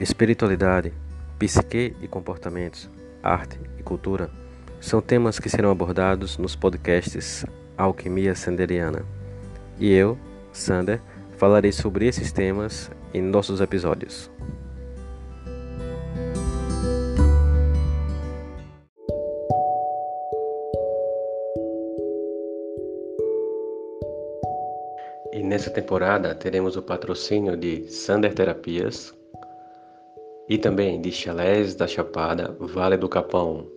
Espiritualidade, psique e comportamentos, arte e cultura são temas que serão abordados nos podcasts Alquimia Sanderiana. E eu, Sander, falarei sobre esses temas em nossos episódios. E nessa temporada teremos o patrocínio de Sander Terapias, e também de Chalés da Chapada, Vale do Capão,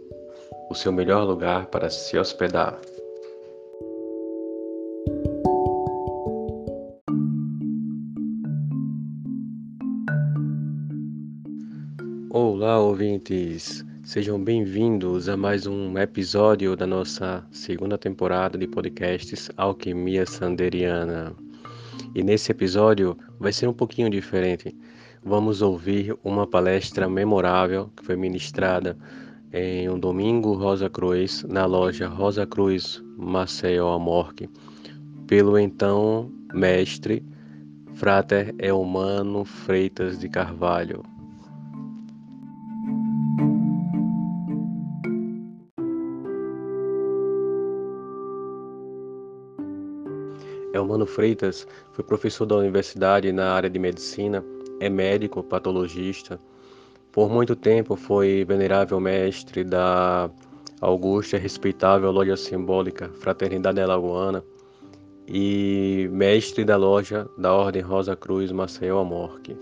o seu melhor lugar para se hospedar. Olá, ouvintes! Sejam bem-vindos a mais um episódio da nossa segunda temporada de podcasts Alquimia Sanderiana. E nesse episódio vai ser um pouquinho diferente vamos ouvir uma palestra memorável que foi ministrada em um domingo Rosa Cruz, na loja Rosa Cruz Maceió Amorque, pelo então mestre Frater Eumano Freitas de Carvalho. Eumano Freitas foi professor da universidade na área de medicina é médico patologista. Por muito tempo foi venerável mestre da augusta e respeitável loja simbólica Fraternidade Alagoana e mestre da loja da Ordem Rosa Cruz Maceió Amorque.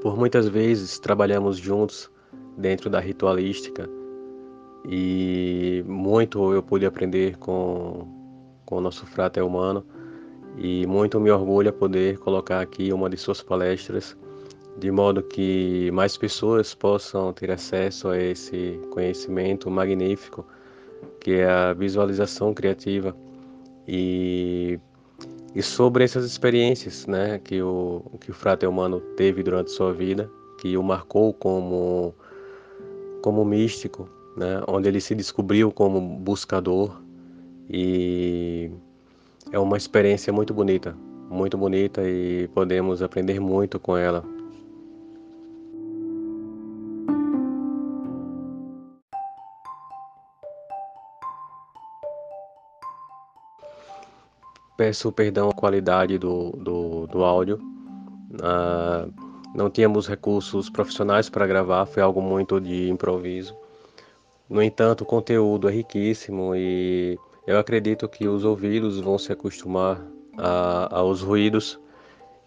Por muitas vezes trabalhamos juntos dentro da ritualística e muito eu pude aprender com, com o nosso frater humano. E muito me orgulha poder colocar aqui uma de suas palestras de modo que mais pessoas possam ter acesso a esse conhecimento magnífico que é a visualização criativa. E, e sobre essas experiências né, que, o, que o frater humano teve durante sua vida, que o marcou como, como místico, né, onde ele se descobriu como buscador e é uma experiência muito bonita, muito bonita e podemos aprender muito com ela. Peço perdão a qualidade do, do, do áudio. Uh, não tínhamos recursos profissionais para gravar, foi algo muito de improviso. No entanto, o conteúdo é riquíssimo e eu acredito que os ouvidos vão se acostumar a, aos ruídos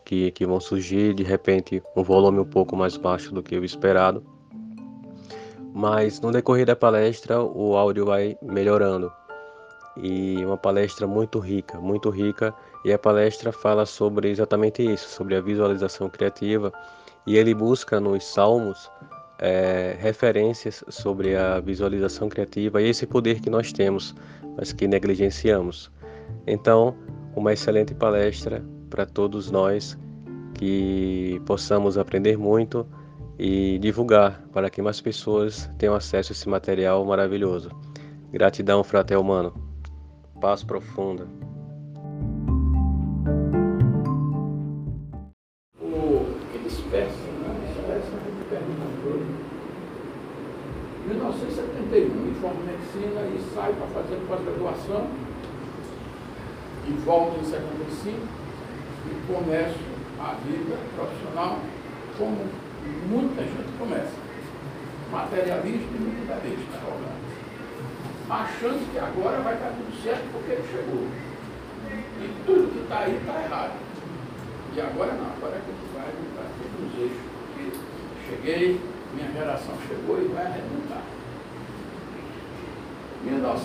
que, que vão surgir, de repente, um volume um pouco mais baixo do que o esperado. Mas no decorrer da palestra, o áudio vai melhorando. E uma palestra muito rica, muito rica. E a palestra fala sobre exatamente isso, sobre a visualização criativa. E ele busca nos salmos é, referências sobre a visualização criativa e esse poder que nós temos, mas que negligenciamos. Então, uma excelente palestra para todos nós que possamos aprender muito e divulgar para que mais pessoas tenham acesso a esse material maravilhoso. Gratidão, fratel humano. Paz profunda.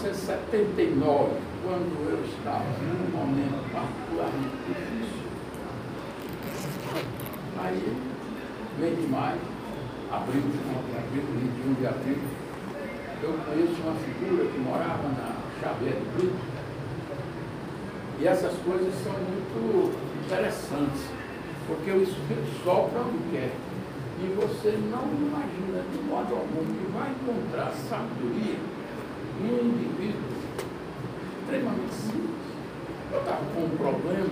1979, quando eu estava num momento particularmente difícil, aí, mês de maio, abril, final de abril, 21 de abril, eu conheço uma figura que morava na Xavier do Brito, e essas coisas são muito interessantes, porque o Espírito sopra onde quer. E você não imagina de modo algum que vai encontrar sabedoria um indivíduo extremamente simples. Eu estava com um problema,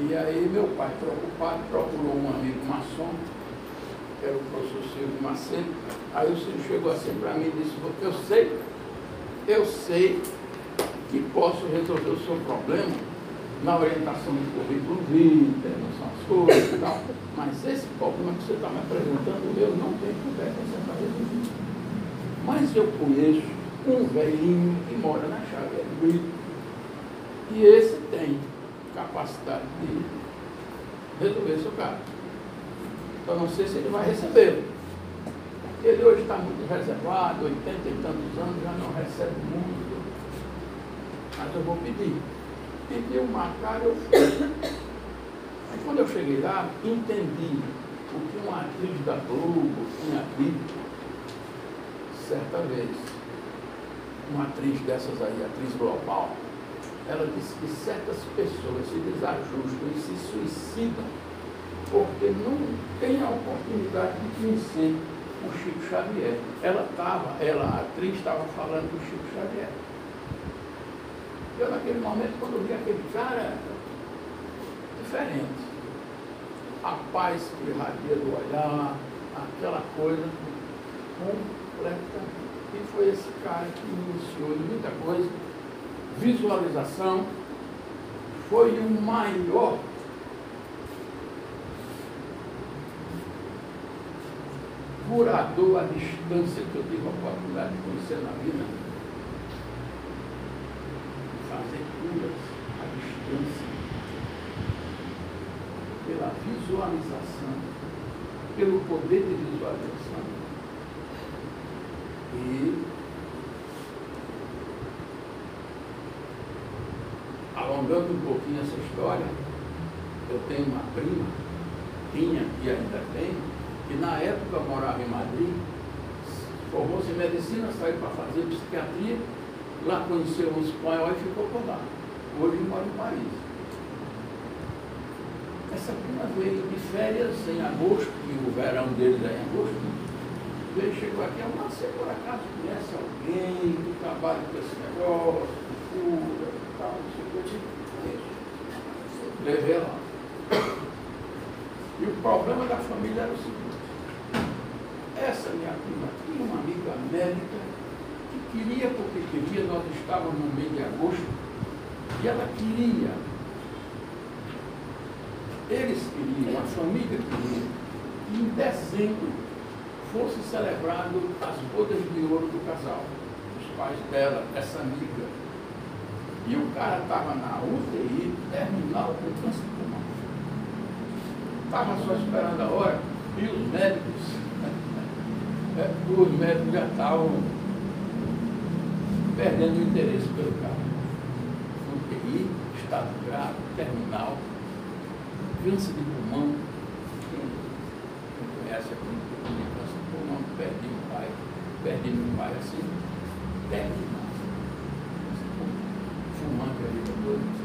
e aí meu pai, preocupado, procurou um amigo maçom, que era o professor Silvio Macedo. Aí o Silvio chegou assim para mim e disse, eu sei, eu sei que posso resolver o seu problema na orientação do currículo vitae, as coisas e tal. Mas esse problema que você está me apresentando, eu não tenho competência para resolver. Mas eu conheço um velhinho que mora na Brito. E esse tem capacidade de resolver seu caso. Então não sei se ele vai recebê-lo. Ele hoje está muito reservado, 80 e tantos anos, já não recebe muito. Mas eu vou pedir. Pedi um marcar, eu fui. Aí quando eu cheguei lá, entendi o que uma atriz da Globo tinha dito certa vez. Uma atriz dessas aí, atriz global, ela disse que certas pessoas se desajustam e se suicidam porque não tem a oportunidade de conhecer o Chico Xavier. Ela estava, ela, a atriz, estava falando do Chico Xavier. Eu, naquele momento, quando vi aquele cara, diferente. A paz que irradia do olhar, aquela coisa completa. E foi esse cara que iniciou muita coisa. Visualização. Foi o maior curador à distância que eu tive a oportunidade de conhecer na vida fazer curas à distância, pela visualização, pelo poder de visualização. E alongando um pouquinho essa história, eu tenho uma prima, tinha e ainda tem, que na época morava em Madrid, formou-se em medicina, saiu para fazer psiquiatria Lá conheceu um espanhol e ficou por lá. Hoje mora em Paris. Essa prima veio de férias em agosto, e o verão deles é em agosto. Veio, chegou aqui, eu não sei por acaso conhece alguém que trabalha com esse negócio, cura e tal, não sei o que, eu Levei lá. E o problema da família era o seguinte, essa minha prima tinha uma amiga médica Queria porque queria, nós estávamos no mês de agosto, e ela queria, eles queriam, a família queria, que em dezembro fosse celebrado as bodas de ouro do casal, os pais dela, essa amiga. E o cara estava na UTI, terminal com câncer de pulmão. Estava só esperando a hora, e os médicos, é, os médicos já estavam perdendo o interesse pelo carro. UTI, estado grave, terminal, câncer de pulmão. Quem conhece a câncer de pulmão, perdi um pai, perdi meu pai assim, terminal. Fumante a vida toda.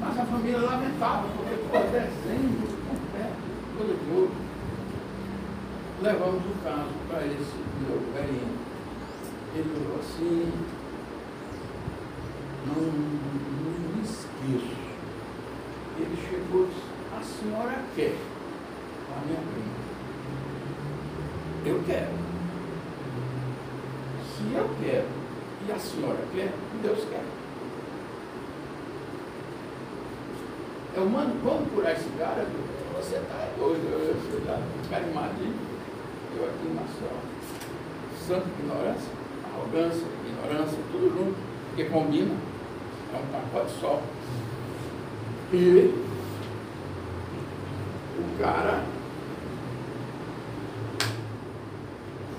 Mas a família lamentava, porque foi dezembro, completo, de ouro. Levamos o caso para esse meu velhinho. Ele falou assim, não, não me esqueço. Ele chegou e disse, a senhora quer? A minha prima. Eu quero. Se eu quero e a senhora quer, Deus quer. Eu mando, vamos curar esse cara, você está doido, eu, em Madrid, eu aqui em Maceió. Santa ignorância, arrogância, ignorância, tudo junto, porque combina é um pacote só. E o cara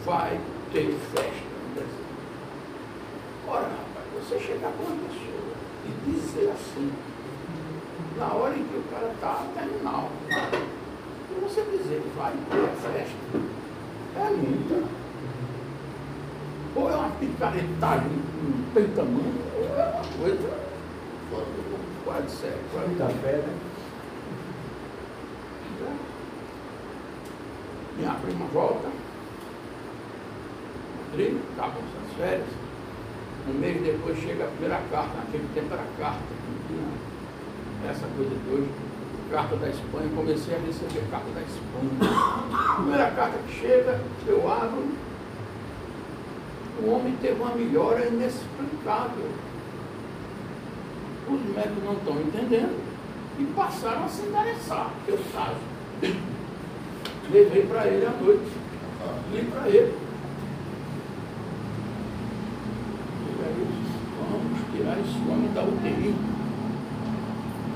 vai ter festa no deserto. Ora, rapaz, você chegar com uma pessoa e dizer assim, na hora em que o cara está terminal, e você dizer que vai ter a festa, é muita. Ou é que não tem tamanho, é uma coisa quase sério. Muita fé, né? Minha prima volta, Madrid, acabam as férias, Um mês depois chega a primeira carta, naquele tempo era carta, tinha essa coisa de hoje, carta da Espanha, comecei a receber carta da Espanha. A primeira carta que chega, eu abro, o homem teve uma melhora inexplicável. Os médicos não estão entendendo e passaram a se interessar, eu sabe. Levei para ele à noite. Li para ele. Vamos tirar esse homem da UTI.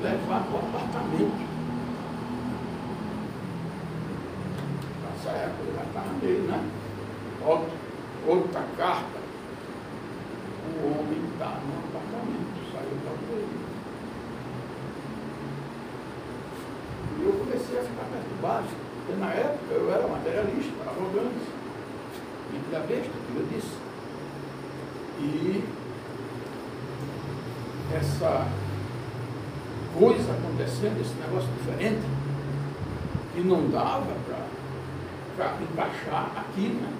Levar para o apartamento. Nessa época eu já estava meio, né? Outra, outra carta. O homem está no apartamento, saiu da UTI. E eu comecei a ficar perturbado, porque na época eu era materialista, arrogante, filho da besta, como eu disse. E essa coisa acontecendo, esse negócio diferente, que não dava para encaixar aqui, né?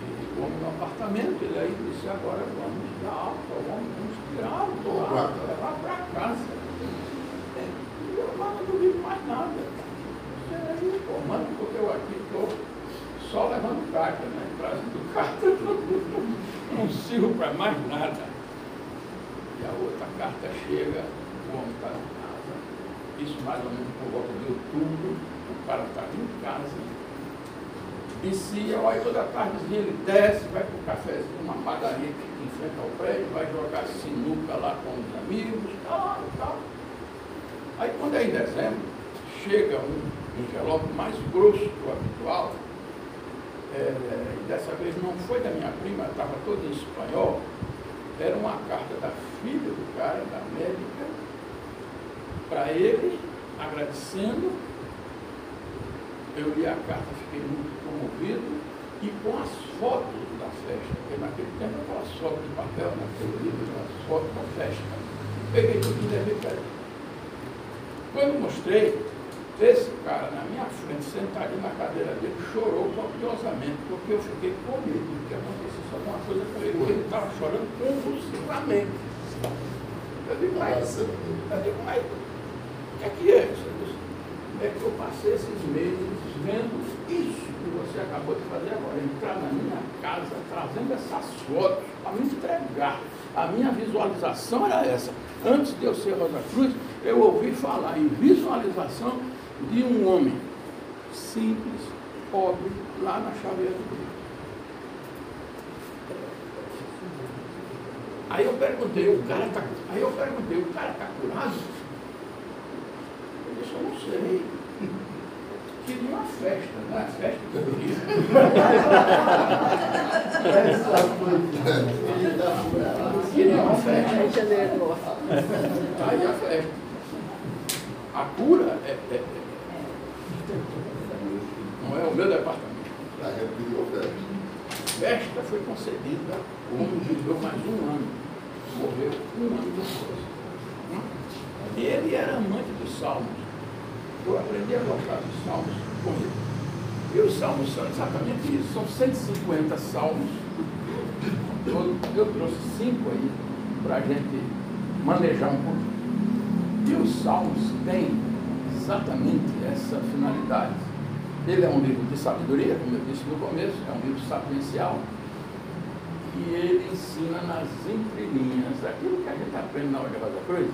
E o homem no apartamento, ele aí disse, agora vamos dar alta, vamos, vamos tirá-lo do lado, levar para casa não duvido mais nada. Você aí informando, porque eu aqui estou só levando carta, né? Trazendo carta, não sirvo para mais nada. E a outra carta chega, o homem está. Isso mais ou menos por volta de outubro, o cara está em casa. Se olha toda tardezinha ele desce, vai para o cafezinho, uma padaria que frente ao prédio, vai jogar sinuca lá com os amigos, tal, tal. Aí quando é em dezembro, chega um envelope mais grosso do habitual, é, dessa vez não foi da minha prima, estava todo em espanhol, era uma carta da filha do cara, da médica, para ele, agradecendo. Eu li a carta, fiquei muito comovido, e com as fotos da festa, porque naquele tempo aquelas fotos de papel, naquele livro, as fotos da festa. Peguei tudo e levei para ele. Quando mostrei, esse cara na minha frente, sentadinho na cadeira dele, chorou copiosamente, porque eu fiquei com medo de que acontecesse alguma coisa com ele, ele estava chorando convulsivamente. Eu digo, mas, eu digo, mas é que é? É que eu passei esses meses vendo isso que você acabou de fazer agora, entrar na minha casa trazendo essas fotos para me entregar. A minha visualização era essa. Antes de eu ser Rosa Cruz, eu ouvi falar em visualização de um homem simples, pobre, lá na chaveira do Rio. Aí eu perguntei, o cara está. Aí eu perguntei, o cara está curado? Eu não sei. Queria uma festa, não é festa que eu queria. queria uma festa. Aí a festa. A cura é, é, é, não é o meu departamento. Esta foi concedida, o homem viveu mais um ano, morreu um ano depois. Ele era amante dos salmos. Eu aprendi a gostar dos salmos. E os salmos são exatamente isso, são 150 salmos. Eu, eu trouxe cinco aí para a gente manejar um pouquinho. E os Salmos têm exatamente essa finalidade. Ele é um livro de sabedoria, como eu disse no começo, é um livro sapiencial, e ele ensina nas entrelinhas aquilo que a gente aprende na Ordem Rosa Cruz.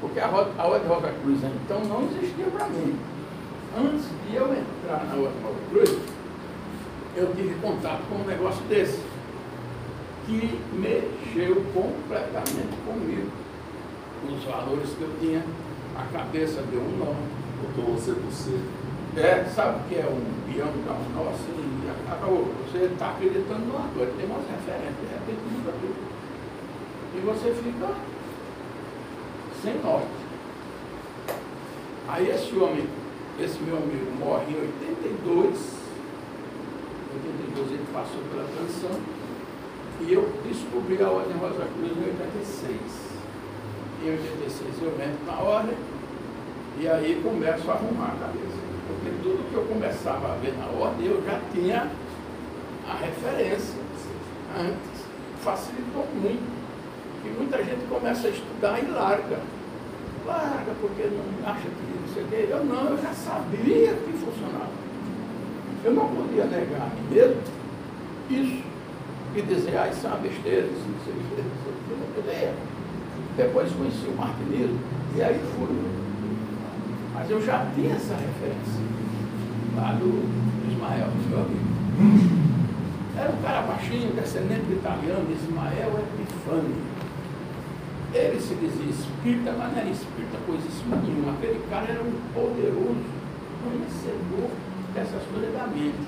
Porque a, a Ordem Rosa Cruz então não existia para mim. Antes de eu entrar na Ordem Rosa Cruz, eu tive contato com um negócio desse, que mexeu completamente comigo os valores que eu tinha, a cabeça deu um nó. Botou você por ser. É, sabe o que é um peão dar um nó assim? Acabou. Você está acreditando numa coisa, tem umas referências, de repente muda tudo. E você fica sem norte. Aí esse homem, esse meu amigo morre em 82, 82 ele passou pela transição, e eu descobri a Ordem Rosa Cruz em 86 em 86 eu entro na ordem e aí começo a arrumar a cabeça. Porque tudo que eu começava a ver na ordem, eu já tinha a referência antes. facilitou muito. E muita gente começa a estudar e larga. Larga porque não acha que não sei o quê. Eu não, eu já sabia que funcionava. Eu não podia negar a mim mesmo isso. E dizer, ah, isso é uma besteira, isso não sei o quê, não sei o quê. Depois conheci o martinismo e aí fui. Mas eu já tinha essa referência lá do Ismael, meu amigo. Era um cara baixinho, descendente de italiano, Ismael Epifânio. Ele se dizia espírita, mas não era espírita coisíssima nenhuma. Aquele cara era um poderoso conhecedor dessas coisas da mente.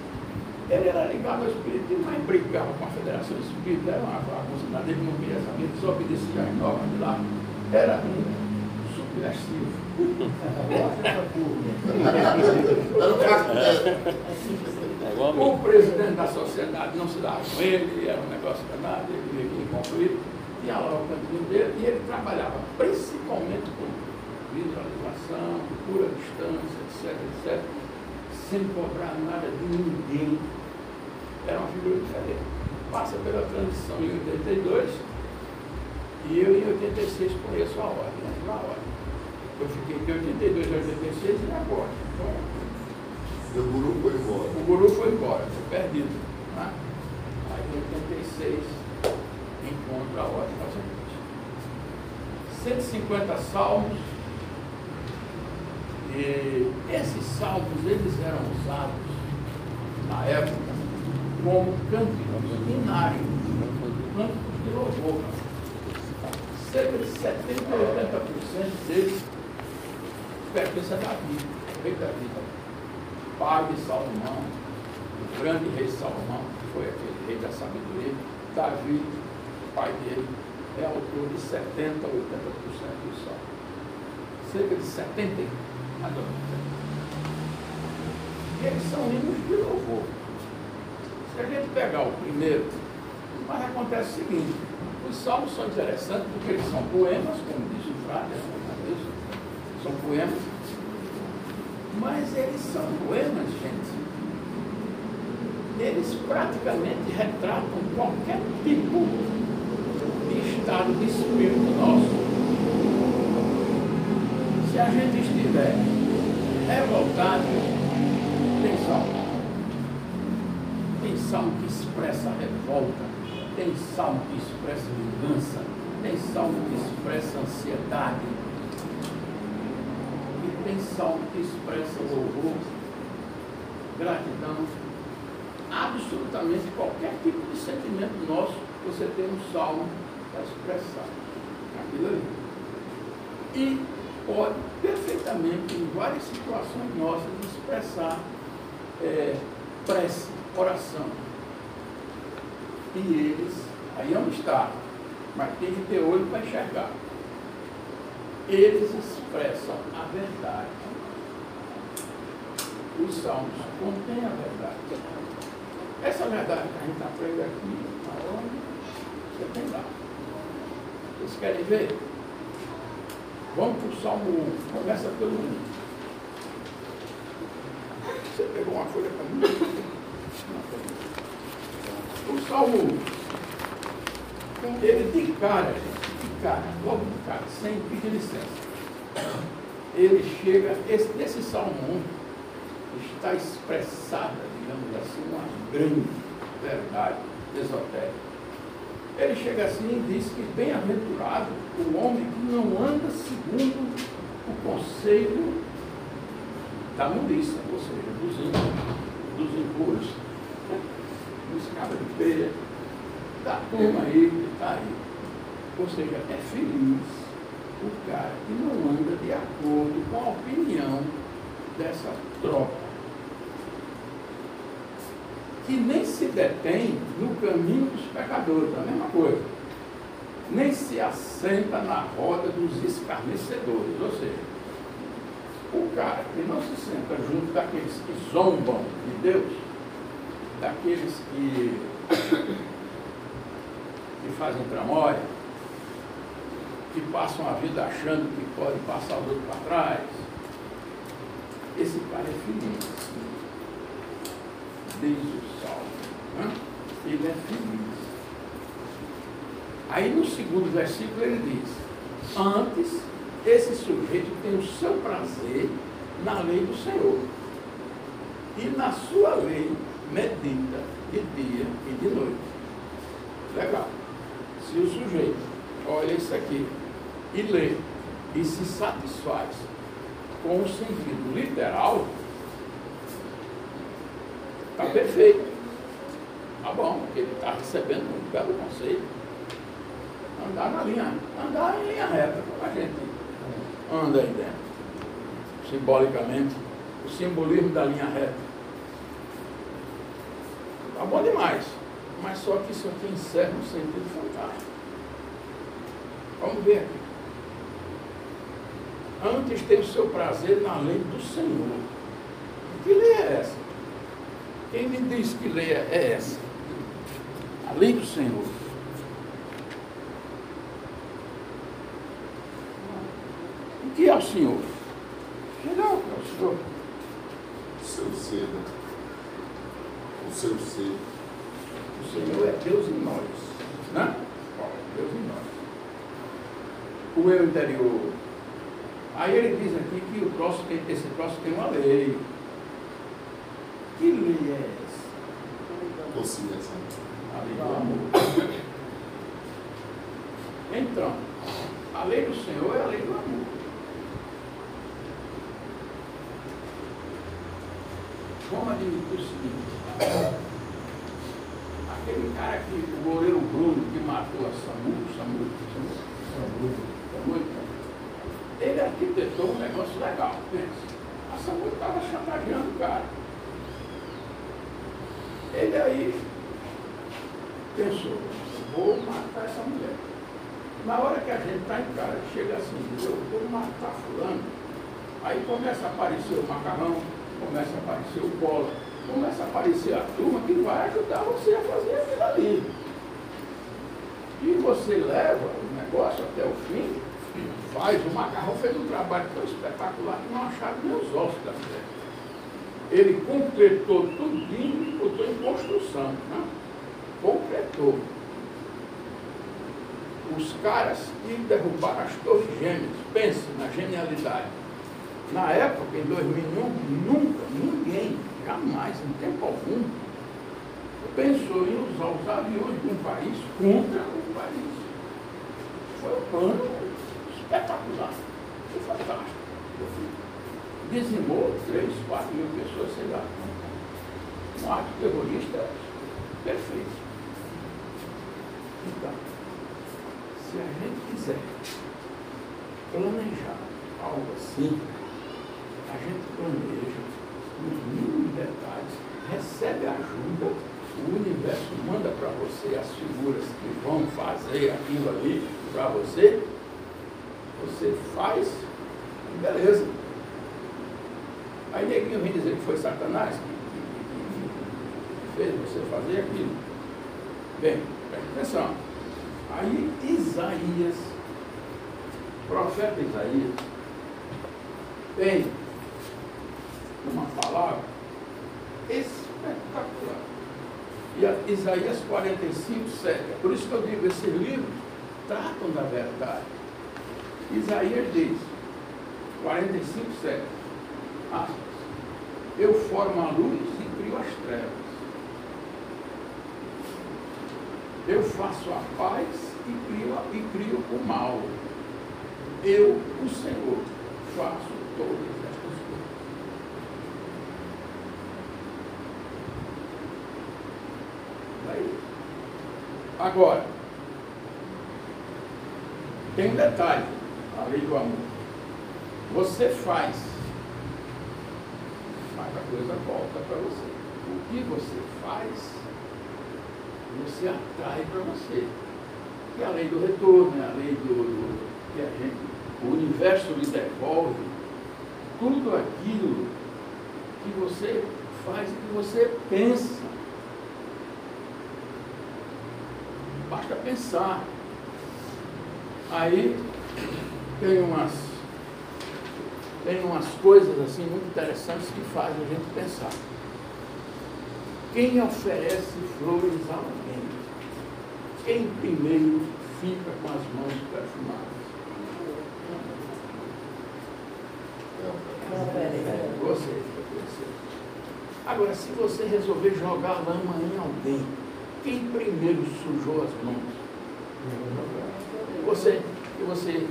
Ele era ligado ao espiritismo, mas brigava com a Federação Espírita, era uma bagunça dele, não queria saber, só obedecia às normas de lá. Era um subversivo. o presidente da sociedade não se dava com ele, era um negócio danado, ele queria que concluir, tinha lá o cantinho dele, e ele trabalhava principalmente com visualização, pura distância, etc, etc, sem cobrar nada de ninguém. Era uma figura diferente. Passa pela transição em 82, e eu em 86 conheço a ordem, né? a ordem. Eu fiquei de 82 a 86 e agora. Então, o guru foi embora. O guru foi embora, foi perdido. Né? Aí em 86 encontra a ordem fazendante. 150 salmos. E esses salmos eles eram usados na época como cânticos binários, cânticos de louvor. Cerca de 70 a 80% deles pertence a Davi, rei Davi pai de Salomão, o grande rei Salomão, que foi aquele rei da sabedoria, Davi, pai dele, é autor de 70% a 80% do salmo. Cerca de 70, mais ou menos. E eles são hinos de louvor. Se a gente pegar o primeiro, mas acontece o seguinte, os salmos são interessantes porque eles são poemas, como diz o Frade, são poemas mas eles são poemas, gente. Eles praticamente retratam qualquer tipo estado de espírito nosso. Se a gente estiver revoltado, tem salmo. Tem salmo que expressa revolta, tem salmo que expressa vingança, tem salmo que expressa ansiedade, tem salmo que expressa louvor, gratidão, absolutamente qualquer tipo de sentimento nosso, você tem um salmo expressar aquilo ali. E pode perfeitamente, em várias situações nossas, expressar é, prece, oração. E eles, aí é um estado, mas tem que ter olho para enxergar eles expressam a verdade. Os salmos contêm a verdade. Essa verdade que a gente aprende aqui, aonde você tem lá. Vocês querem ver? Vamos para o Salmo 1. Começa pelo 1. Você pegou uma folha para mim? O Salmo 1. Ele de cara, gente cara, logo de cara, sem pedir licença. Ele chega, esse, nesse Salmo 1 está expressada, digamos assim, uma grande verdade esotérica. Ele chega assim e diz que bem-aventurado o homem que não anda segundo o conselho da mundiça, ou seja, dos ímpios, dos impuros, dos cabras de feira, da turma aí que está aí. Ou seja, é feliz o cara que não anda de acordo com a opinião dessa tropa. Que nem se detém no caminho dos pecadores, a mesma coisa. Nem se assenta na roda dos escarnecedores. Ou seja, o cara que não se senta junto daqueles que zombam de Deus, daqueles que, que fazem tramóia, que passam a vida achando que pode passar o outro para trás. Esse cara é feliz. Diz o salmo. Né? Ele é feliz. Aí no segundo versículo ele diz, antes esse sujeito tem o seu prazer na lei do Senhor. E na sua lei medita de dia e de noite. Legal. Se o sujeito olha isso aqui e lê e se satisfaz com o sentido literal, está perfeito. Tá bom, ele está recebendo um belo conceito. Andar na linha, andar em linha reta, como a gente anda aí dentro. Simbolicamente, o simbolismo da linha reta. Tá bom demais. Mas só que isso aqui encerra um sentido fantástico. Vamos ver aqui. Antes tem o seu prazer na lei do Senhor. Que lei é essa? Quem me diz que lei é essa? A lei do Senhor. O que é o Senhor? Não, é o Senhor. O seu ser, né? O seu ser. O Senhor é Deus em nós. Né? Deus em nós. O eu interior. Aí ele diz aqui que o próximo esse próximo tem uma lei. Lei do amor. Então, a lei do Senhor é a lei do amor. Vamos admitir o seguinte. Aquele cara que, o goleiro Bruno, que matou a Samu, Samu, Samu, Samu, Samu, ele arquitetou um negócio legal, pensa. A Samu estava chantageando o cara. Ele aí pensou, vou matar essa mulher. Na hora que a gente está em casa, chega assim, eu vou matar fulano. Aí começa a aparecer o macarrão, começa a aparecer o polo, começa a aparecer a turma que vai ajudar você a fazer aquilo ali. E você leva o negócio até o fim, faz, o macarrão fez um trabalho tão espetacular que não acharam nem os ossos da mulher. Ele completou tudinho e botou em construção. Né? Completou. Os caras que derrubaram as torres gêmeas, pense na genialidade. Na época, em 2001, nunca, ninguém, jamais, em tempo algum, pensou em usar os aviões de um país contra um país. Foi um plano espetacular, foi fantástico. Dizimou 3, 4 mil pessoas, sei lá. Um ato terrorista perfeito. Então, se a gente quiser planejar algo assim, a gente planeja nos mínimos detalhes, recebe ajuda, o universo manda para você as figuras que vão fazer aquilo ali para você, você faz, beleza. Aí neguinho vem dizer que foi Satanás que, fez você fazer aquilo. Bem, presta atenção. Aí Isaías, profeta Isaías, tem uma palavra espetacular. E a Isaías 45, 7. É por isso que eu digo, esses livros tratam da verdade. Isaías diz, 45, 7. Aspas. Eu formo a luz e crio as trevas. Eu faço a paz e crio, e crio o mal. Eu, o Senhor, faço todas estas coisas. Daí. Agora, tem um detalhe, a lei do amor. Você faz, coisa volta para você. O que você faz, você atrai para você. E a lei do retorno, é a lei do, do que a gente, o universo lhe devolve tudo aquilo que você faz e que você pensa. Basta pensar. Aí tem umas, tem umas coisas assim muito interessantes que fazem a gente pensar. Quem oferece flores a alguém? Quem primeiro fica com as mãos perfumadas. Você. Agora, se você resolver jogar lama em alguém, quem primeiro sujou as mãos? Você, você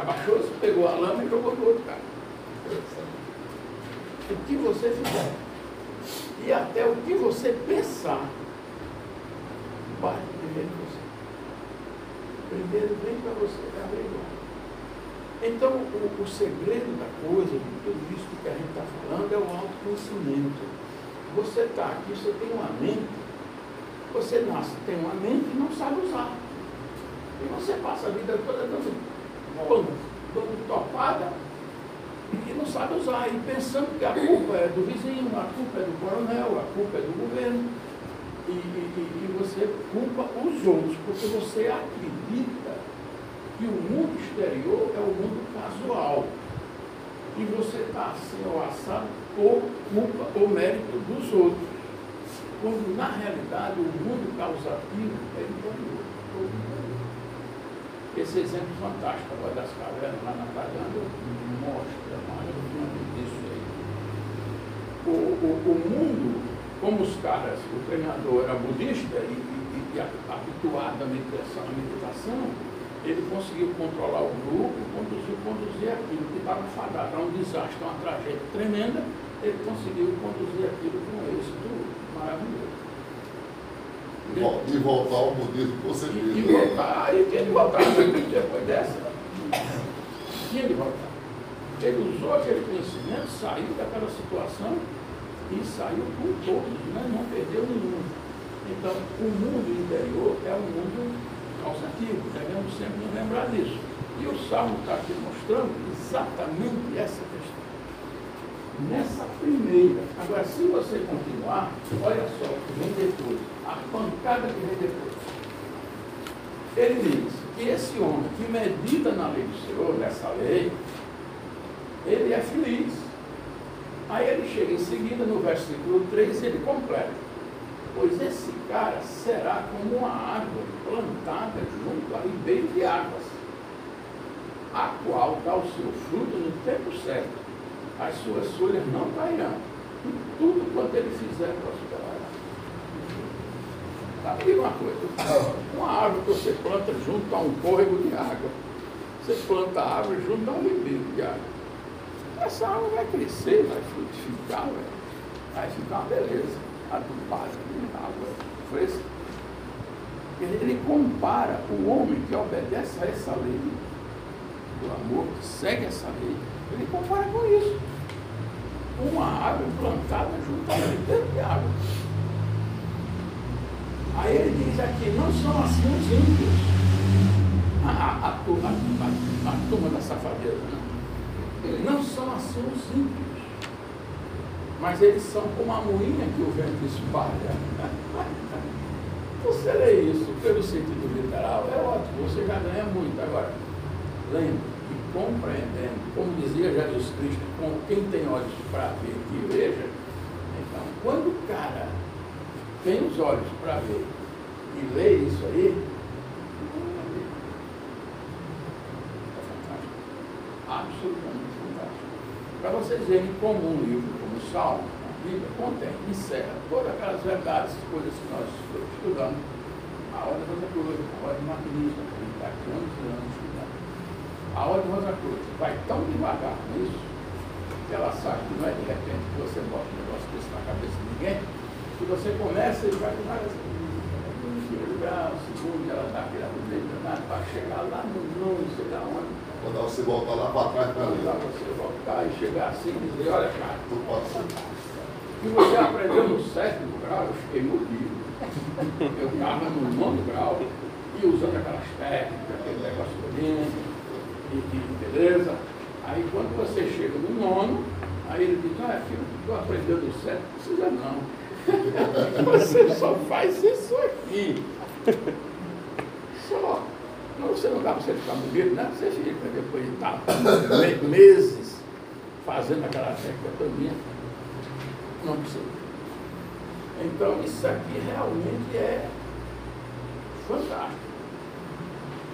abaixou, pegou a lama e jogou no outro cara. O que você fizer e até o que você pensar vai primeiro você. Primeiro vem para você é averiguar. Então, o, o, segredo da coisa, de tudo isso que a gente está falando, é o autoconhecimento. Você está aqui, você tem uma mente, você nasce, tem uma mente e não sabe usar. E você passa a vida toda dando, dando, dando topada e não sabe usar, e pensando que a culpa é do vizinho, a culpa é do coronel, a culpa é do governo, e, e, e você culpa os outros, porque você acredita que o mundo exterior é o mundo casual. E você está assim ao assado por culpa ou mérito dos outros. Quando na realidade o mundo causativo é interior. Esse exemplo fantástico agora das cavernas lá na Tailândia mostra disso aí. O, o, o mundo, como os caras, o treinador era budista e, e, e habituado à meditação, à meditação, ele conseguiu controlar o grupo, conduziu, conduzir aquilo que estava fadado a um desastre, uma tragédia tremenda, ele conseguiu conduzir aquilo com êxito maravilhoso. E voltar ao budismo com certeza. E, e voltar, e tinha de voltar depois dessa. Tinha de voltar. Ele usou aquele conhecimento, saiu daquela situação e saiu com todos, né? não perdeu nenhum. Então, o mundo interior é um mundo causativo, devemos sempre nos lembrar disso. E o Salmo está aqui mostrando exatamente essa questão. Nessa primeira. Agora, se você continuar, olha só o que vem depois a pancada que vem depois. Ele diz que esse homem que medita na lei do Senhor, nessa lei, ele é feliz. Aí ele chega em seguida no versículo 3 e ele completa. Pois esse cara será como uma árvore plantada junto a ribeiro de águas, a qual dá o seu fruto no tempo certo. As suas folhas não cairão. E tudo quanto ele fizer prosperará. Diga uma coisa, uma árvore que você planta junto a um córrego de água, você planta a árvore junto a um ribeiro de água. Essa árvore vai crescer, vai frutificar, vai, ficar uma beleza, adubada, água fresca. Ele, ele compara o homem que obedece a essa lei, o amor que segue essa lei, ele compara com isso. Uma árvore plantada junto a um ribeiro de água. Aí ele diz aqui, não são assim os ímpios. A, a, a, turma, a, a turma da safadeza, não. São assim os ímpios. Mas eles são como a moinha que o vento espalha. Você lê isso pelo sentido literal, é ótimo, você já ganha muito. Agora, lembre e compreendendo, como dizia Jesus Cristo, com quem tem olhos para ver que veja, então, quando o cara tem os olhos para ver e lê isso aí, é. Absolutamente. Para vocês verem como um livro como o Salmo, a Bíblia, contém, encerra todas aquelas verdades, coisas que nós estudamos, a ordem Rosa Cruz, a ordem Martinista, que a gente está aqui anos e anos estudando. A ordem Rosa Cruz vai tão devagar nisso, que ela sabe que não é de repente que você bota um negócio desse na cabeça de ninguém, que você começa e vai devagar assim, primeiro grau, segundo, ela dá aquele argumento para chegar lá no não sei lá onde. Quando você voltar lá para trás para Quando ali. você voltar e chegar assim e dizer, olha cara, Tu pode ser. que você aprendeu no sétimo grau, eu fiquei mordido. Eu estava no nono grau e usando aquelas técnicas, aquele negócio todinho, e, e beleza. Aí quando você chega no nono, aí ele diz, ah, filho, tu aprendeu no sétimo, não precisa não. Você só faz isso aqui. Não, você não dá para você ficar bonito, né? Você fica depois de me- meses fazendo aquela técnica todinha. Não precisa. Então isso aqui realmente é fantástico.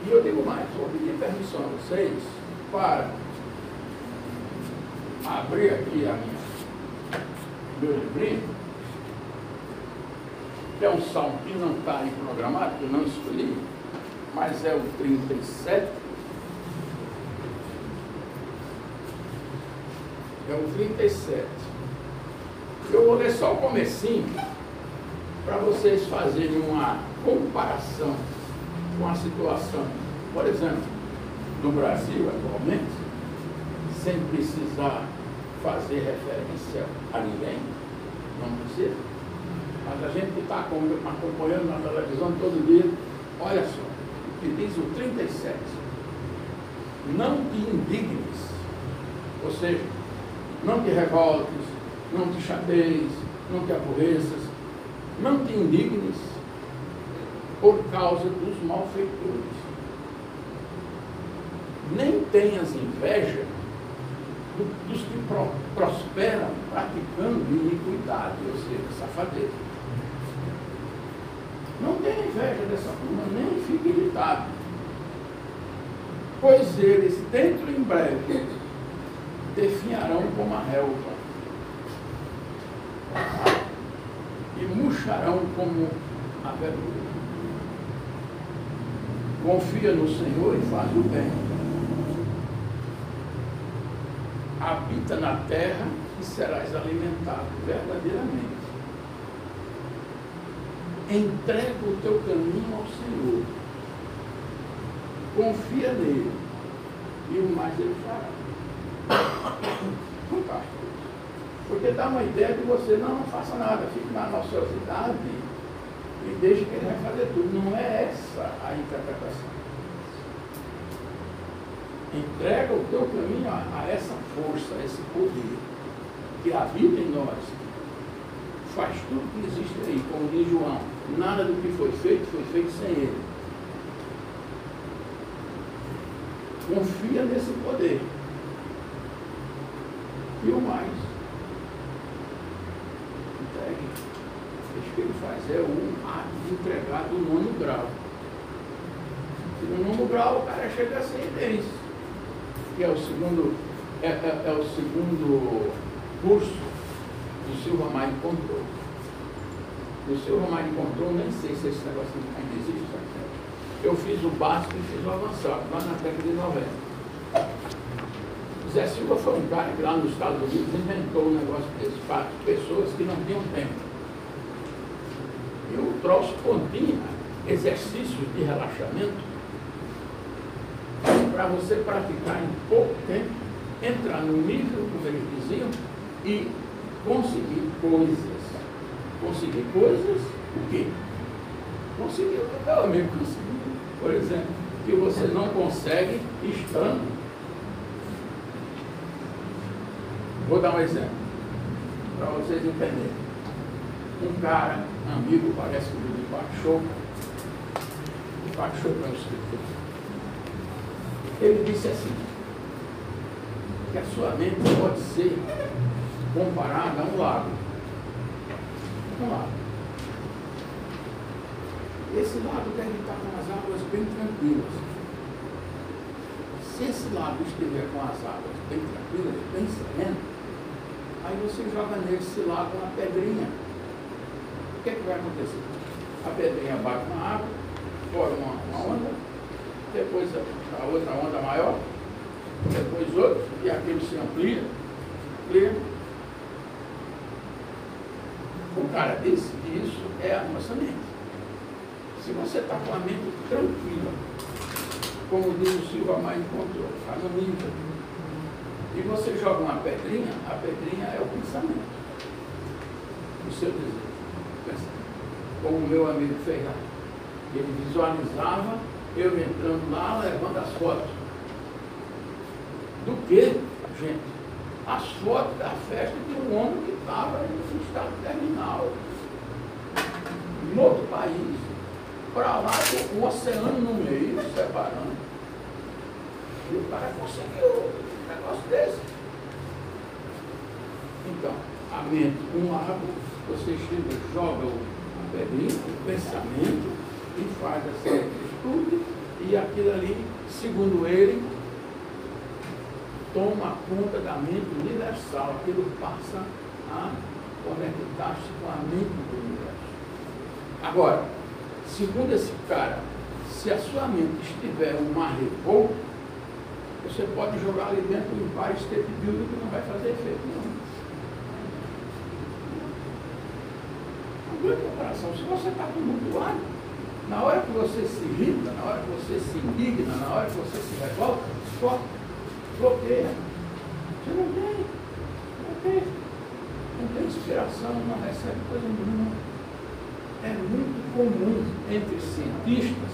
E eu digo mais, vou pedir permissão a vocês para abrir aqui a minha, meu livrinho, é um salmo que não está aí programado, que eu não escolhi, mas é o 37. É o 37. Eu vou ler só o comecinho para vocês fazerem uma comparação com a situação, por exemplo, do Brasil atualmente, sem precisar fazer referência a ninguém, não precisa. Mas a gente que está acompanhando na televisão todo dia, olha só, que diz o 37. Não te indignes, ou seja, não te revoltes, não te chateis, não te aborreças, não te indignes por causa dos malfeitores. Nem tenhas inveja dos que pro, prosperam praticando iniquidade, ou seja, safadeza. Não tenha inveja dessa turma, nem fique irritado. Pois eles, dentro em breve, definharão como a relva e murcharão como a verdura. Confia no Senhor e faz o bem. Habita na terra e serás alimentado verdadeiramente. Entrega o teu caminho ao Senhor. Confia nele. E o mais ele fará. Fantástico. Porque dá uma ideia de você não, não faça nada, fique na ociosidade e deixa que ele vai fazer tudo. Não é essa a interpretação. Entrega o teu caminho a, a essa força, a esse poder que habita em nós. Faz tudo que existe aí, como diz João. Nada do que foi feito foi feito sem ele. Confia nesse poder. E o mais. que ele faz é um ato de entregar do nono grau. E no nono grau o cara chega a ser intenso, que é o segundo, é, é, é o segundo curso do Silva Mind Control. O Silva Mind Control, nem sei se esse negócio ainda existe, sabe? Eu fiz o básico e fiz o avançado, lá na década de 90. Zé Silva foi um cara que lá nos Estados Unidos inventou um negócio desse, para pessoas que não tinham tempo. E o troço continha exercícios de relaxamento para você praticar em pouco tempo, entrar no nível, como eles diziam, e conseguir coisas. Conseguir coisas, o quê? Conseguir o que meu amigo conseguiu. Por exemplo, que você não consegue estando. Vou dar um exemplo, para vocês entenderem um cara, amigo, parece que o Pachoco, o Pachoco é um escritor, ele disse assim, que a sua mente pode ser comparada a um lago. Esse lago deve estar com as águas bem tranquilas. Se esse lago estiver com as águas bem tranquilas, bem serenas, aí você joga nesse lago uma pedrinha que, é que vai acontecer? A pedrinha bate na água, forma uma, onda, depois a, a, outra onda maior, depois outra, e aquilo se amplia, amplia. O cara disse que isso é a nossa mente. Se você está com a mente tranquila, como diz o Silva Mais encontrou, nível, e você joga uma pedrinha, a pedrinha é o pensamento, o seu desejo como o meu amigo lá. Ele visualizava eu entrando lá, levando as fotos. Do que, gente? As fotos da festa de um homem que estava no estado terminal. Em outro país. Para lá, com o oceano no meio, separando. E o cara conseguiu um negócio desse. Então, a mente, um lago, você chega, joga o pedrinho, o pensamento, e faz essa atitude E aquilo ali, segundo ele, toma conta da mente universal. Aquilo passa a conectar-se com a mente do universo. Agora, segundo esse cara, se a sua mente estiver um mar revolto, você pode jogar ali dentro um Empire State Building que não vai fazer efeito nenhum. Aguenta coração. Se você está ar, na hora que você se irrita, na hora que você se indigna, na hora que você se revolta, só bloqueia. Você não tem. Não tem. Não tem inspiração, não recebe coisa nenhuma. É muito comum entre cientistas,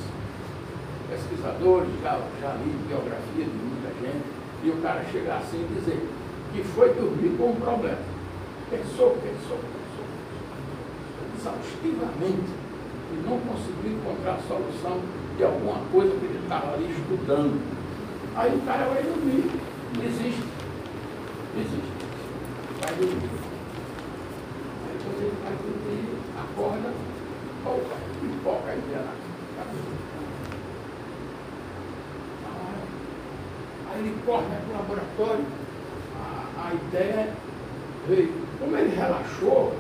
pesquisadores, já, já li biografia de muita gente, e o cara chegar assim e dizer que foi dormir com um problema. Pensou, pensou, pensou, pensou exaustivamente e não conseguiu encontrar a solução de alguma coisa que ele estava ali estudando. Aí o cara vai dormir, desiste, desiste, vai dormir. Aí quando ele vai dormir, acorda, opa, na. Aí ele corre para o laboratório, a, a ideia veio. Como ele relaxou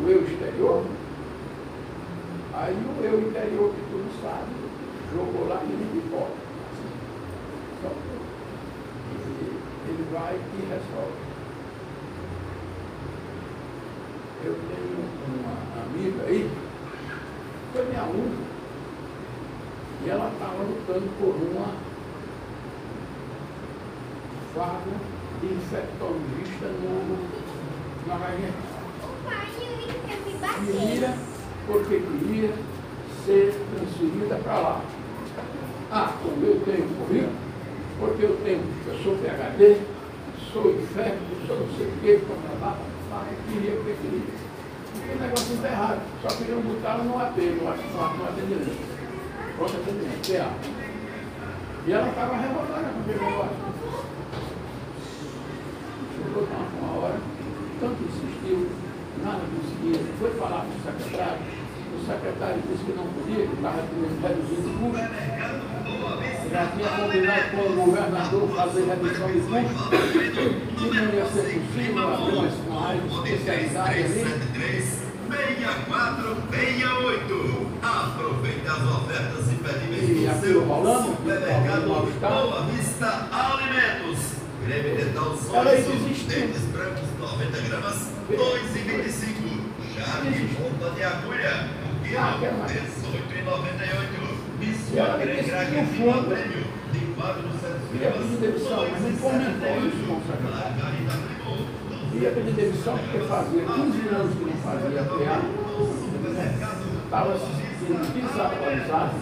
o eu exterior, Aí o eu interior que tu não sabe, jogou lá e ele. Assim. Ele, ele vai e resolve. Eu tenho uma amiga aí, foi minha aluna, e ela estava lutando por uma vaga de infectologista no, na Argentina. Menina porque queria ser transferida para lá. Ah, como eu tenho currículo, porque eu tenho, eu sou PHD, sou infecto, sou não sei o quê, lá, queria porque queria. Porque o negócio está errado, só botar no AP, no, no, no atendimento. Pronto atendimento, PA. E ela estava revoltada com aquele negócio. Chegou uma hora, tanto insistiu, nada conseguia, foi falar com o secretário, o secretário disse que não podia, que estava reduzindo o custo. Já tinha combinado com o governador fazer redução de custo, que não ia ser possível abrir uma, uma área especializada ali. 6468. Aproveite as ofertas e pedimentos e do seu rolando, supermercado Boa Vista Alimentos. Creme dental Sonso, desistiu. dentes brancos 90 gramas, 2,25. Charme ponta de agulha, o quilo, Ah, quero mais. 18,98. Ela Biscoito desistiu craque de fundo. prêmio, de 400 Ia pedir demissão, mas Ia pedir demissão porque fazia 15 anos que não fazia PA. Estava se desatualizado,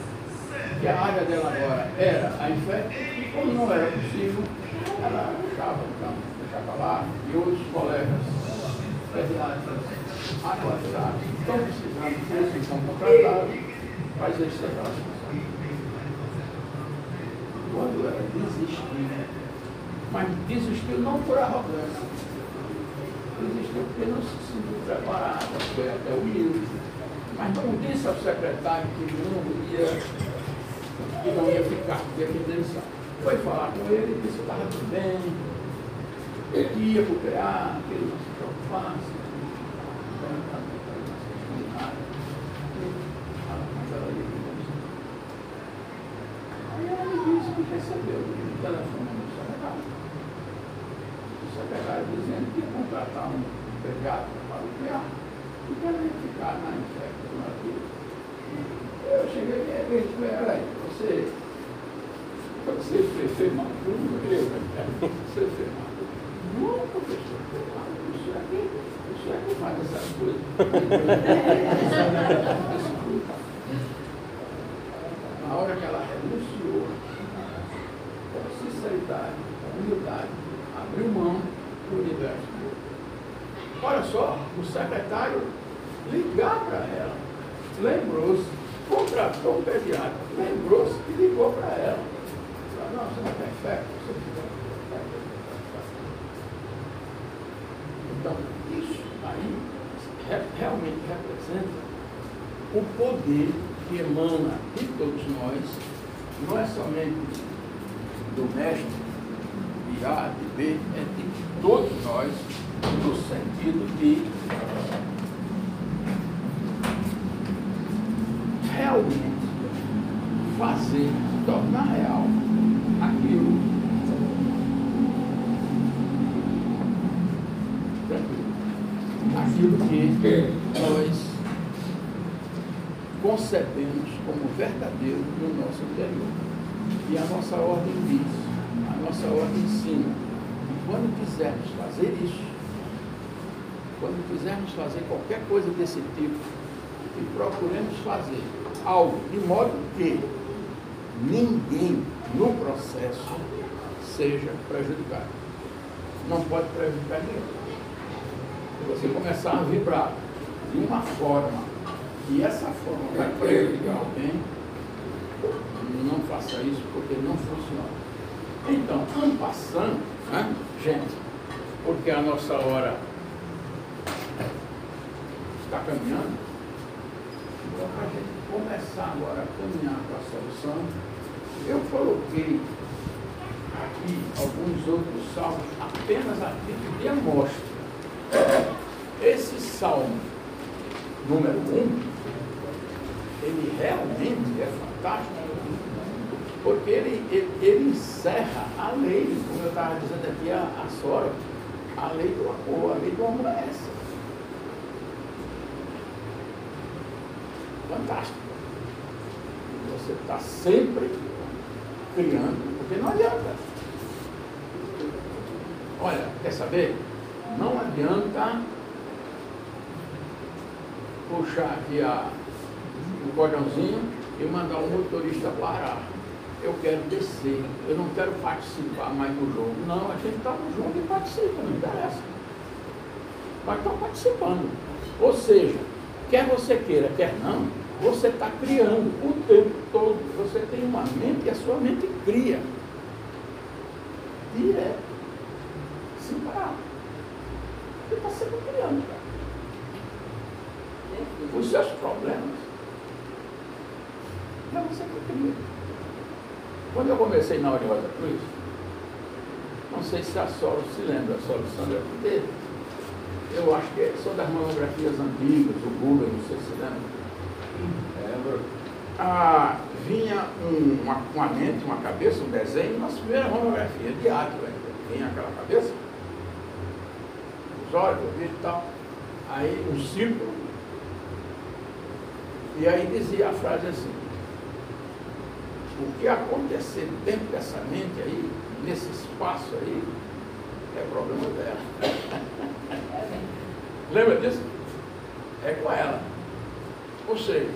que a área dela agora era a infecto, e como não era possível, ela deixava o campo, deixava lá, e outros colegas pediatras atualizados estão precisando de curso, estão contratados, mas eles aquela função. Quando ela desistiu, mas desistiu não por arrogância, desistiu porque não se sentiu preparada, foi até humilde, mas não disse ao secretário que não ia, que não ia ficar, que ia demissão. Foi falar com ele, disse que estava tudo bem, ele ia para o PA, que ele não se preocupasse. Aí ela me disse que recebeu o telefone do secretário. O secretário dizendo que ia contratar um pediatra para o PA e que ela ia ficar na infecção aqui. Eu cheguei e disse, peraí, você, você fez, fez maduro, eu, né? você fez maduro. Não, professor, isso aqui, isso aqui faz essas coisas. Na hora que ela renunciou, com sinceridade, com humildade, abriu mão do universo. Olha só, o secretário ligar para ela, lembrou-se, contratou um pediatra, lembrou-se e ligou para ela. Falou, não, você não tem fé, você precisa Então, isso aí re- realmente representa o poder que emana de todos nós não é somente do mestre, de A, de B, é de todos nós, no sentido de realmente fazer, tornar real aquilo. Aquilo que nós concebemos como verdadeiro no nosso interior. E a nossa ordem diz, a nossa ordem ensina, que quando quisermos fazer isso, quando quisermos fazer qualquer coisa desse tipo, que procuremos fazer algo de modo que ninguém no processo seja prejudicado. Não pode prejudicar ninguém. Se você começar a vibrar de uma forma e essa forma vai prejudicar alguém, não faça isso porque não funciona. Então, vamos passando, né, gente, porque a nossa hora está caminhando, então para a gente começar agora a caminhar para a solução, eu coloquei aqui alguns outros salmos, apenas a título de amostra. Esse salmo número um, ele realmente é fantástico, porque ele, ele, ele encerra a lei, como eu estava dizendo aqui a, a Sora, a lei do amor, a lei do amor é essa. Fantástico. Você está sempre criando, porque não adianta. Olha, quer saber? Não adianta puxar aqui a o cordãozinho e mandar o motorista parar. Eu quero descer, eu não quero participar mais do jogo. Não, a gente está no jogo e participa, não interessa. Mas está participando. Ou seja, quer você queira, quer não, você está criando o tempo todo. Você tem uma mente e a sua mente cria. Direto. Sem parar. Você está sempre criando, cara. Os seus problemas não, você cria. Quando eu comecei na Ordem Rosa Cruz, não sei se a Solo se lembra, a Solo Sandra, porque eu acho que são das monografias antigas, o Google, não sei se lembra. Lembro. Ah, vinha um, uma, uma mente, uma cabeça, um desenho, nossa primeira monografia, de ato ainda. Vinha aquela cabeça, os olhos, o e tal. Aí um círculo. E aí dizia a frase assim, o que acontecer dentro dessa mente aí, nesse espaço aí, é problema dela. Lembra disso? É com ela. Ou seja,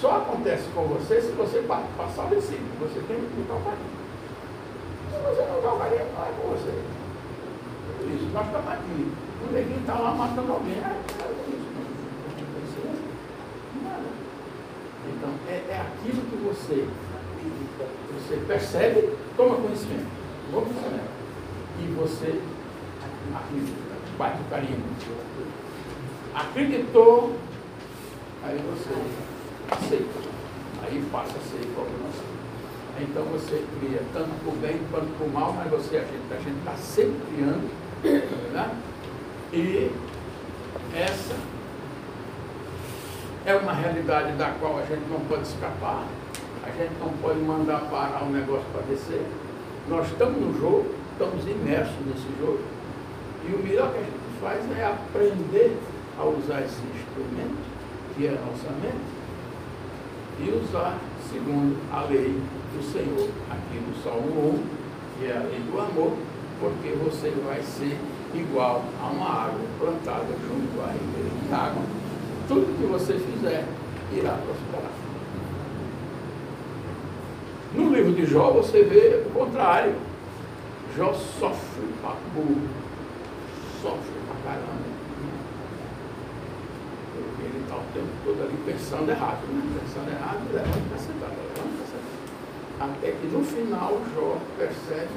só acontece com você se você passar o versículo. Você tem que botar o carinho. Se você não dá o carinho, não é com você. Isso, nós estamos aqui. O neguinho está lá matando alguém. Ah. Então, é, é aquilo que você você percebe, toma conhecimento. Toma conhecimento. E você acredita, bate o carinho. Acreditou, aí você aceita. Aí passa a ser programação. Então você cria tanto por bem quanto por mal, mas você, a gente está sempre criando. Né? E essa é uma realidade da qual a gente não pode escapar a gente não pode mandar parar o negócio para descer. Nós estamos no jogo, estamos imersos nesse jogo. E o melhor que a gente faz é aprender a usar esse instrumento, que é a nossa mente, e usar segundo a lei do Senhor, aqui no Salmo 1, que é a lei do amor, porque você vai ser igual a uma árvore plantada junto à ribeira de água. Tudo que você fizer irá prosperar. No livro de Jó você vê o contrário. Jó sofre para burro. Sofre para caramba. Porque ele está o tempo todo ali pensando errado, né? Pensando errado, levando para sentar. Até que no final Jó percebe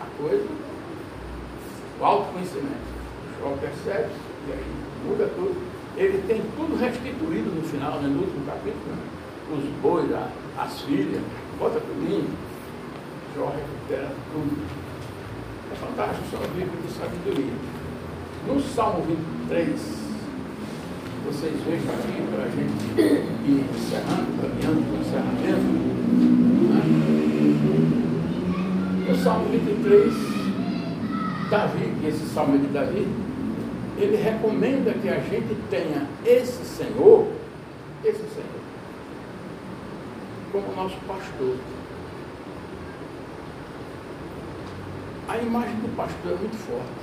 a coisa, o autoconhecimento. Jó percebe, e aí muda tudo. Ele tem tudo restituído no final, né? no último capítulo, né? os bois, as filhas, bota tudo Jó recupera tudo. É fantástico, é um livro de sabedoria. No Salmo 23, vocês vejam aqui para a gente ir encerrando, caminhando para o encerramento. Né? No Salmo 23, Davi, que esse salmo é de Davi, ele recomenda que a gente tenha esse Senhor, esse Senhor, como nosso pastor. A imagem do pastor é muito forte.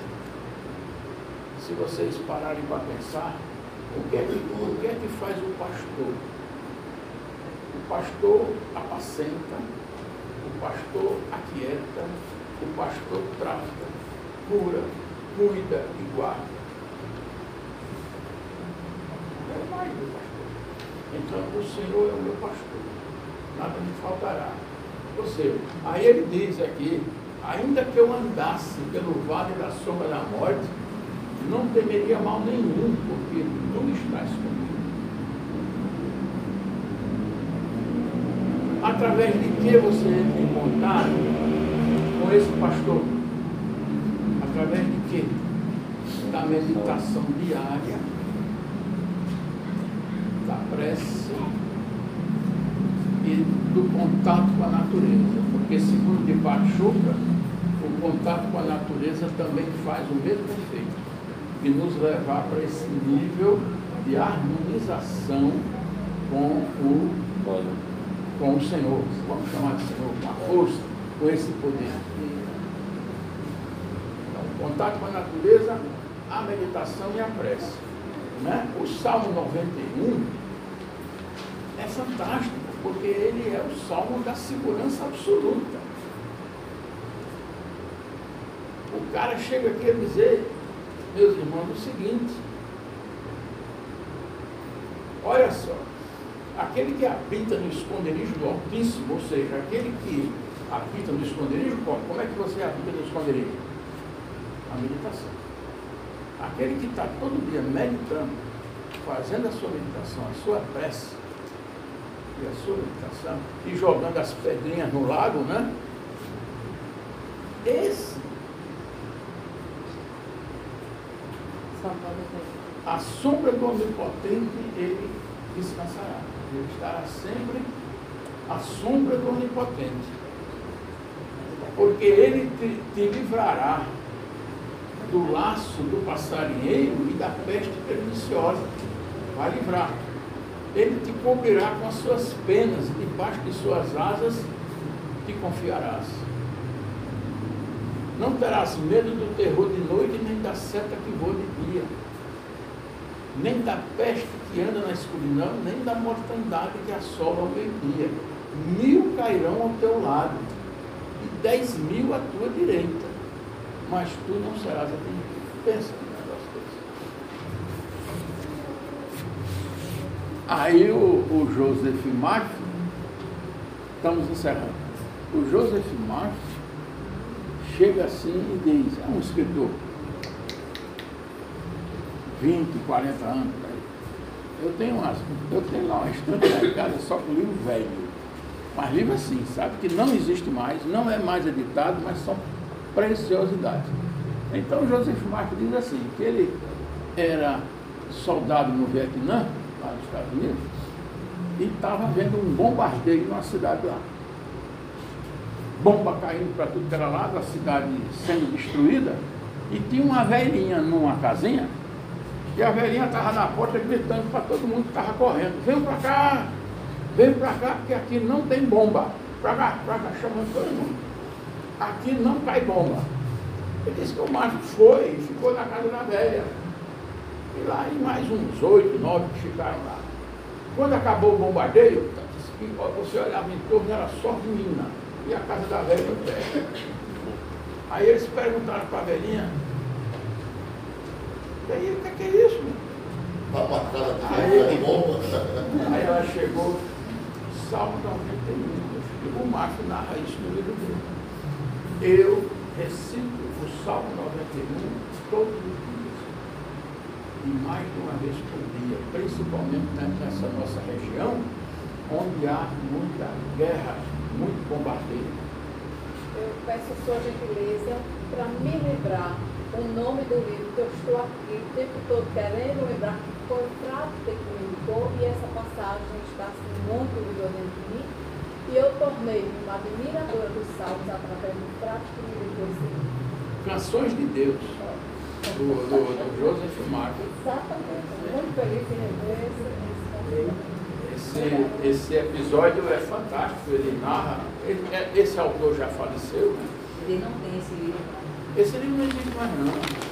Se vocês pararem para pensar, o que, é que, o que é que faz o pastor? O pastor apacenta, o pastor aquieta, o pastor trata, cura, cuida e guarda. É a imagem do pastor. Então, o Senhor é o meu pastor, nada me faltará. Ou seja, aí ele diz aqui, ainda que eu andasse pelo vale da sombra da morte, não temeria mal nenhum, porque tu estás comigo. Através de que você entra em contato com esse pastor? Através de que? Da meditação diária, da prece e do contato com a natureza. Porque segundo de Pachuca, o contato com a natureza também faz o mesmo efeito e nos levar para esse nível de harmonização com o, com o Senhor, vamos chamar de Senhor, com a força, com esse poder. Então, contato com a natureza, a meditação e a prece. Né? O Salmo 91 é fantástico, porque ele é o salmo da segurança absoluta. O cara chega aqui a dizer, meus irmãos, o seguinte. Olha só, aquele que habita no esconderijo do Altíssimo, ou seja, aquele que habita no esconderijo, como, como é que você habita no esconderijo? A meditação. Aquele que está todo dia meditando, fazendo a sua meditação, a sua prece, e a sua meditação, e jogando as pedrinhas no lago, né? Esse A sombra do Onipotente ele descansará. Ele estará sempre à sombra do Onipotente. Porque ele te, te livrará do laço do passarinheiro e da peste perniciosa. Vai livrar. Ele te cobrirá com as suas penas, e debaixo de suas asas te confiarás. Não terás medo do terror de noite, nem da seta que voa de dia, nem da peste que anda na escuridão, nem da mortandade que assola ao meio-dia. Mil cairão ao teu lado, e dez mil à tua direita, mas tu não serás atingido. Pensa no negócio desse. Aí o, o Joseph Marf, estamos encerrando. O Joseph Marf chega assim e diz, é um escritor, 20, 40 anos, eu tenho, umas, eu tenho lá uma estante em casa só com livro velho, mas livro assim, sabe, que não existe mais, não é mais editado, mas são preciosidades. Então Joseph Marques diz assim, que ele era soldado no Vietnã, lá nos Estados Unidos, e estava vendo um bombardeio numa cidade lá bomba caindo para tudo que era lado, a cidade sendo destruída, e tinha uma velhinha numa casinha, e a velhinha estava na porta gritando para todo mundo que estava correndo, vem para cá, vem para cá, porque aqui não tem bomba. Para cá, para cá, chamando todo mundo. Aqui não cai bomba. Ele disse que o macho foi ficou na casa da velha. E lá e mais uns oito, nove que ficaram lá. Quando acabou o bombardeio, você olhava em torno, era só menina e a casa da velha no pé. Aí eles perguntaram para a velhinha, e aí, o que é, é isso? Aí, aí ela chegou, Salmo 91, o Marco narra isso no livro dele. Eu recito o Salmo 91 todos os dias, e mais de uma vez por dia, principalmente nessa nossa região, onde há muita guerra, muita bombardeio. Eu peço sua gentileza para me lembrar o nome do livro que eu estou aqui o tempo todo querendo lembrar que foi o Frato que me indicou e essa passagem está assim, muito vigor dentro de mim. E eu tornei uma admiradora dos salmos através do Frato que me indicou esse. Canções de Deus, do, do, do Joseph Marcos. Exatamente. Muito feliz em rever esse, esse episódio é fantástico, ele narra. ele- é- esse autor já faleceu, né? Ele não tem esse livro. Esse livro não existe mais não.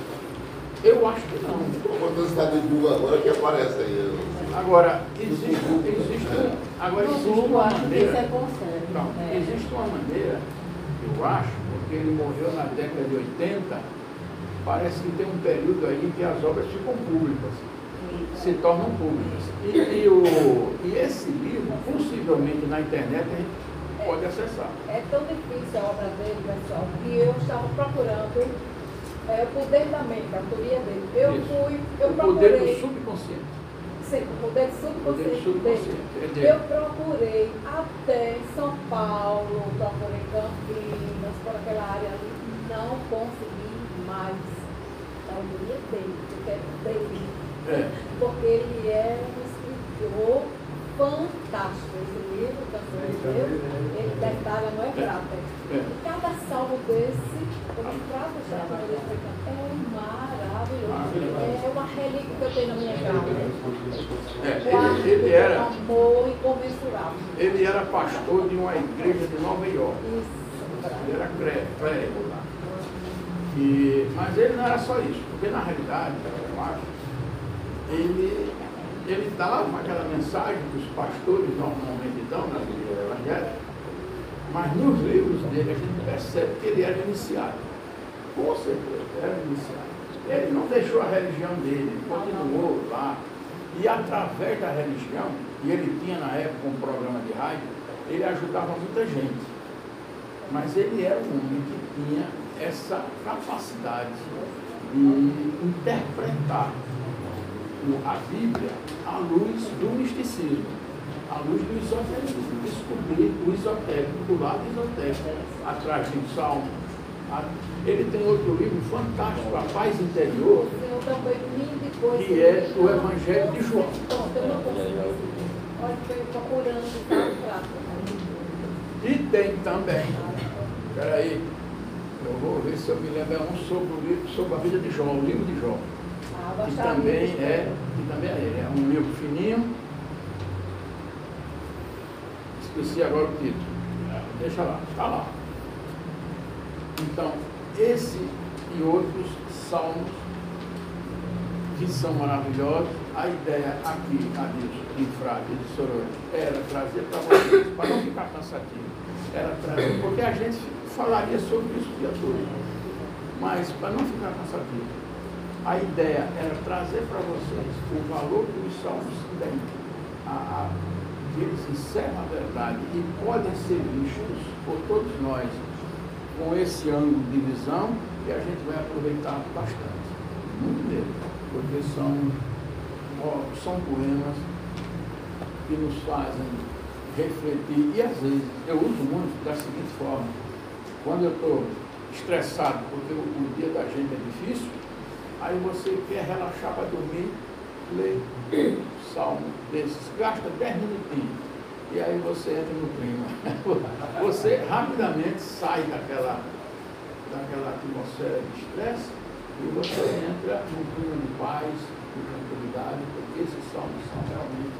Eu acho que não. Quando você está de Google agora que aparece aí. Agora, existe, existe, agora existe uma é maneira. Não, É. existe uma maneira, eu acho, porque ele morreu na década de 80, parece que tem um período aí que as obras ficam públicas, se tornam públicas. E, e o, e esse livro, possivelmente na internet, a gente pode acessar. É tão difícil a obra dele, pessoal, que eu estava procurando é, o poder da mente, a autoria dele. Eu Isso. fui, eu o poder procurei. do subconsciente. Sim, o poder Poder subconsciente subconsciente, é dele. dele. Eu procurei até São Paulo, procurei Campinas, por aquela área ali, não consegui mais autoria dele, porque é dele. É. Porque ele é um escritor fantástico. Esse livro, Canções de Deus, ele detalha, não é prata. É. E cada salmo desse, como trata já ele é maravilhoso. É uma relíquia que eu tenho na minha casa. É, ele, ele era, com amor incomensurável. ele era pastor de uma igreja de Nova York. Isso, Ele era clérigo lá. E, mas ele não era só isso, porque na realidade, eu acho, ele, ele dava aquela mensagem que os pastores normalmente dão nas igrejas evangélicas, mas nos livros dele a gente percebe que ele era iniciado. Com certeza, era iniciado. Ele não deixou a religião dele, ele continuou lá. E através da religião, e ele tinha na época um programa de rádio, ele ajudava muita gente. Mas ele era um homem que tinha essa capacidade de interpretar a Bíblia à luz do misticismo, à luz do esoterismo, descobrir o esotérico, do lado esotérico, atrás do Salmo. A- Ele tem outro livro fantástico, A Paz Interior, que é o Evangelho de João. Tá? Prata. E tem também, peraí, eu vou ver se eu me lembro, é um sobre, o livro, sobre a vida de Jó, o livro de Jó. Ah, que também de é, que também é, é um livro fininho. Esqueci agora o título. Deixa lá, está lá. Então, esse e outros salmos que são maravilhosos. A ideia aqui, Adilson, em Frade, de Soror, era trazer para vocês, para não ficar cansativo, era trazer, porque a gente falaria sobre isso o dia todo, mas para não ficar cansativo, a ideia era trazer para vocês o valor que os salmos têm, a, a, eles encerram a verdade e podem ser vistos por todos nós com esse ângulo de visão e a gente vai aproveitar bastante, muito mesmo, porque são, são poemas que nos fazem refletir. E às vezes eu uso muito da seguinte forma, quando eu estou estressado porque o, o dia da gente é difícil, Aí você quer relaxar para dormir, lê salmo desses, gasta 10 minutinhos. E aí você entra no clima. Você rapidamente sai daquela, daquela atmosfera de estresse e você entra num clima de paz, de tranquilidade, porque esses salmos são realmente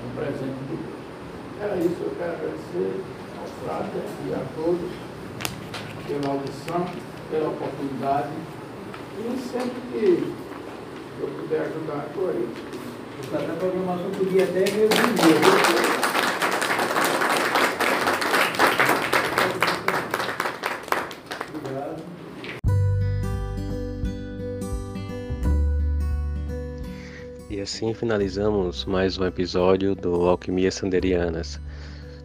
um presente de Deus. Era isso, eu quero agradecer ao Frater e a todos pela audição, pela oportunidade. E sempre que eu puder ajudar, estou aí. Essa programação podia até de dia. Obrigado. E assim finalizamos mais um episódio do Alquimia Sanderianas,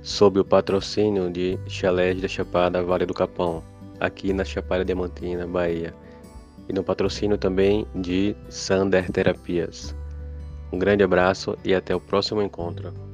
sob o patrocínio de Chalés da Chapada Vale do Capão, aqui na Chapada Diamantina, Bahia, e no patrocínio também de Sander Terapias. Um grande abraço e até o próximo encontro.